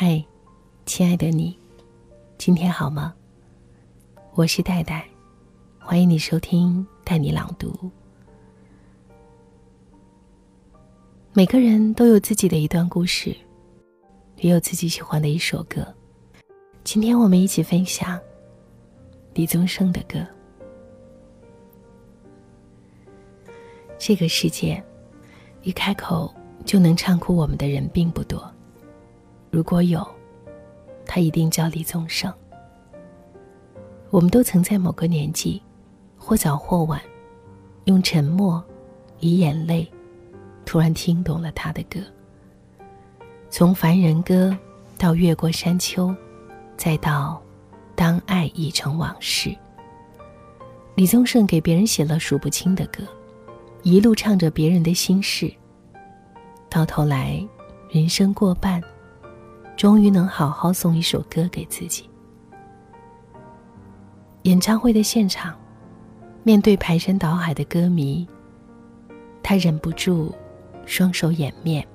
嗨，亲爱的你，今天好吗？我是戴戴，欢迎你收听带你朗读。每个人都有自己的一段故事，也有自己喜欢的一首歌。今天我们一起分享李宗盛的歌。这个世界，一开口就能唱哭我们的人并不多。如果有，他一定叫李宗盛。我们都曾在某个年纪，或早或晚，用沉默，以眼泪，突然听懂了他的歌。从《凡人歌》到《越过山丘》，再到《当爱已成往事》，李宗盛给别人写了数不清的歌，一路唱着别人的心事。到头来，人生过半。终于能好好送一首歌给自己。演唱会的现场，面对排山倒海的歌迷，他忍不住双手掩面，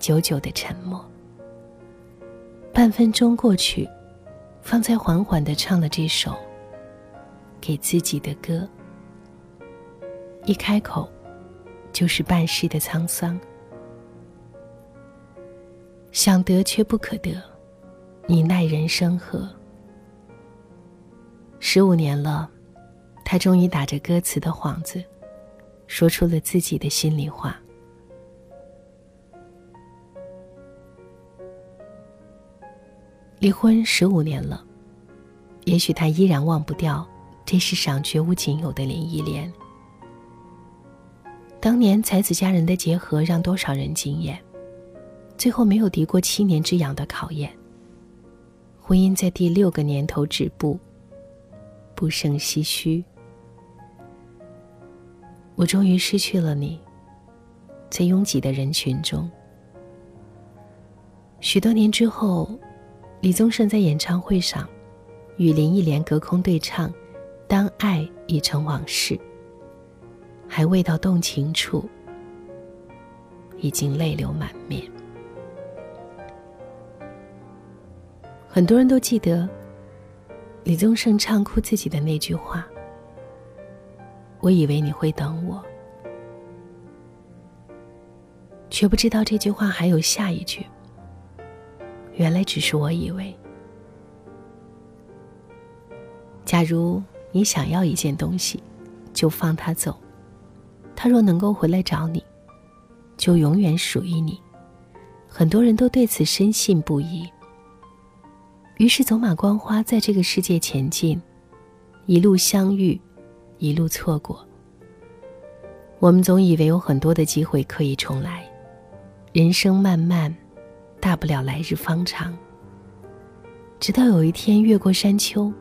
久久的沉默。半分钟过去，方才缓缓的唱了这首给自己的歌。一开口，就是半世的沧桑。想得却不可得，你奈人生何？十五年了，他终于打着歌词的幌子，说出了自己的心里话。离婚十五年了，也许他依然忘不掉这世上绝无仅有的林忆莲。当年才子佳人的结合，让多少人惊艳。最后没有敌过七年之痒的考验。婚姻在第六个年头止步，不胜唏嘘。我终于失去了你，在拥挤的人群中。许多年之后，李宗盛在演唱会上与林忆莲隔空对唱《当爱已成往事》，还未到动情处，已经泪流满面。很多人都记得李宗盛唱哭自己的那句话：“我以为你会等我，却不知道这句话还有下一句。原来只是我以为。假如你想要一件东西，就放他走；他若能够回来找你，就永远属于你。很多人都对此深信不疑。”于是走马观花，在这个世界前进，一路相遇，一路错过。我们总以为有很多的机会可以重来，人生漫漫，大不了来日方长。直到有一天越过山丘，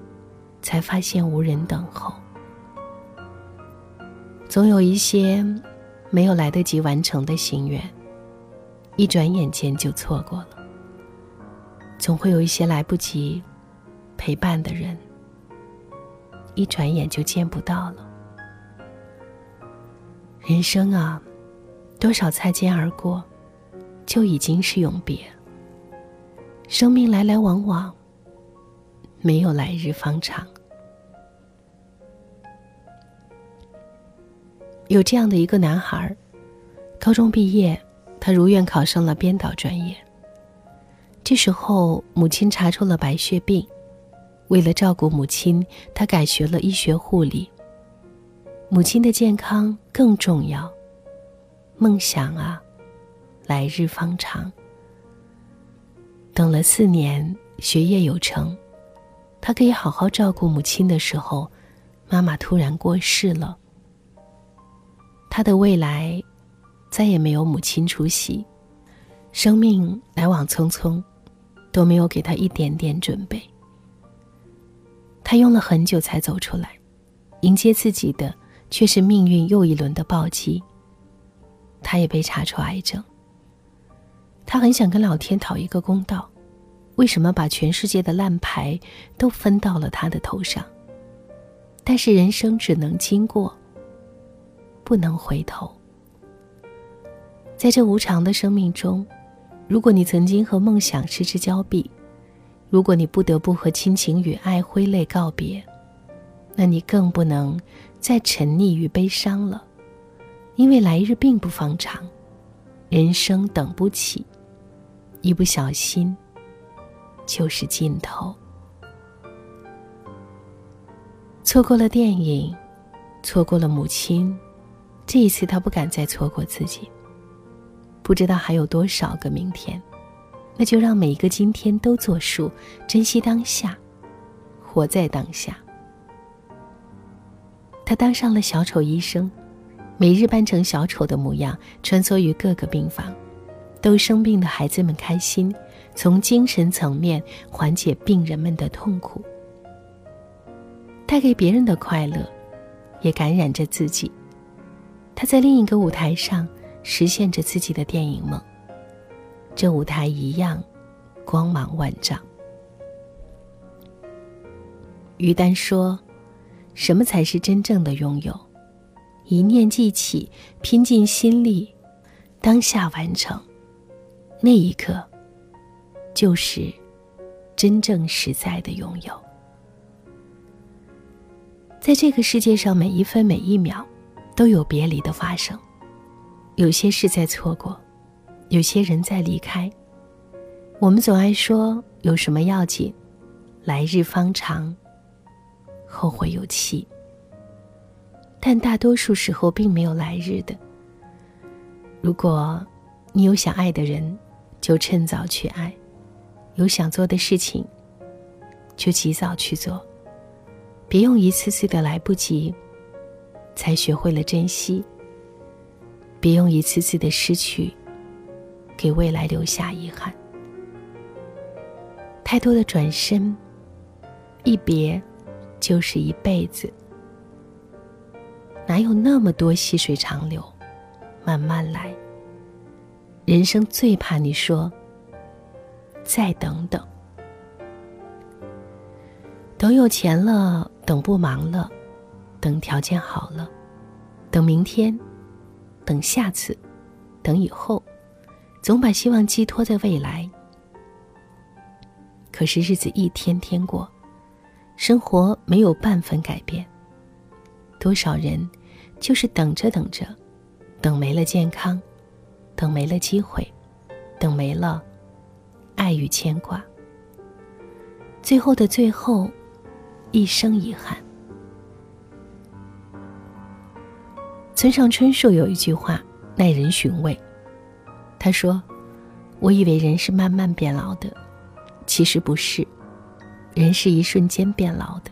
才发现无人等候。总有一些没有来得及完成的心愿，一转眼间就错过了。总会有一些来不及陪伴的人，一转眼就见不到了。人生啊，多少擦肩而过，就已经是永别。生命来来往往，没有来日方长。有这样的一个男孩，高中毕业，他如愿考上了编导专业。这时候，母亲查出了白血病。为了照顾母亲，他改学了医学护理。母亲的健康更重要。梦想啊，来日方长。等了四年，学业有成，他可以好好照顾母亲的时候，妈妈突然过世了。他的未来再也没有母亲出席。生命来往匆匆。都没有给他一点点准备。他用了很久才走出来，迎接自己的却是命运又一轮的暴击。他也被查出癌症。他很想跟老天讨一个公道，为什么把全世界的烂牌都分到了他的头上？但是人生只能经过，不能回头。在这无常的生命中。如果你曾经和梦想失之交臂，如果你不得不和亲情与爱挥泪告别，那你更不能再沉溺于悲伤了，因为来日并不方长，人生等不起，一不小心就是尽头。错过了电影，错过了母亲，这一次他不敢再错过自己。不知道还有多少个明天。那就让每一个今天都作数，珍惜当下，活在当下。他当上了小丑医生，每日扮成小丑的模样，穿梭于各个病房，逗生病的孩子们开心，从精神层面缓解病人们的痛苦。带给别人的快乐，也感染着自己。他在另一个舞台上实现着自己的电影梦。这舞台一样，光芒万丈。于丹说：“什么才是真正的拥有？一念记起，拼尽心力，当下完成，那一刻，就是真正实在的拥有。在这个世界上，每一分每一秒，都有别离的发生，有些事在错过。”有些人在离开，我们总爱说有什么要紧，来日方长，后会有期。但大多数时候并没有来日的。如果你有想爱的人，就趁早去爱；有想做的事情，就及早去做。别用一次次的来不及，才学会了珍惜；别用一次次的失去。给未来留下遗憾。太多的转身，一别就是一辈子。哪有那么多细水长流？慢慢来。人生最怕你说“再等等”，等有钱了，等不忙了，等条件好了，等明天，等下次，等以后。总把希望寄托在未来，可是日子一天天过，生活没有半分改变。多少人就是等着等着，等没了健康，等没了机会，等没了爱与牵挂，最后的最后，一生遗憾。村上春树有一句话耐人寻味。他说：“我以为人是慢慢变老的，其实不是，人是一瞬间变老的。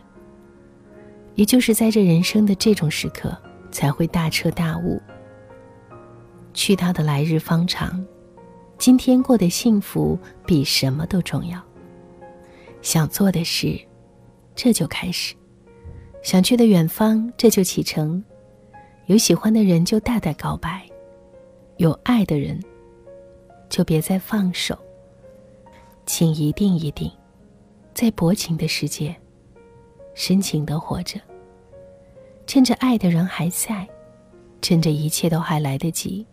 也就是在这人生的这种时刻，才会大彻大悟。去他的来日方长，今天过得幸福比什么都重要。想做的事，这就开始；想去的远方，这就启程。有喜欢的人就大胆告白，有爱的人。”就别再放手，请一定一定，在薄情的世界，深情的活着。趁着爱的人还在，趁着一切都还来得及，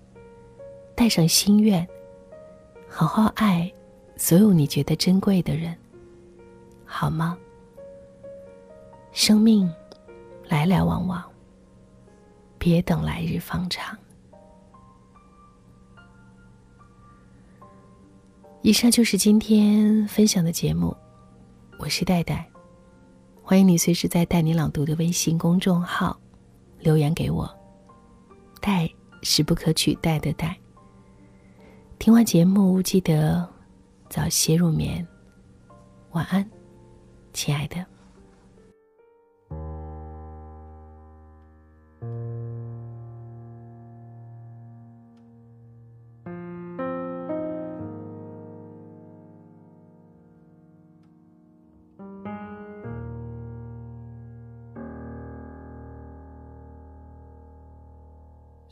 带上心愿，好好爱所有你觉得珍贵的人，好吗？生命来来往往，别等来日方长。以上就是今天分享的节目，我是戴戴，欢迎你随时在“带你朗读”的微信公众号留言给我。戴是不可取代的戴。听完节目记得早些入眠，晚安，亲爱的。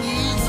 Young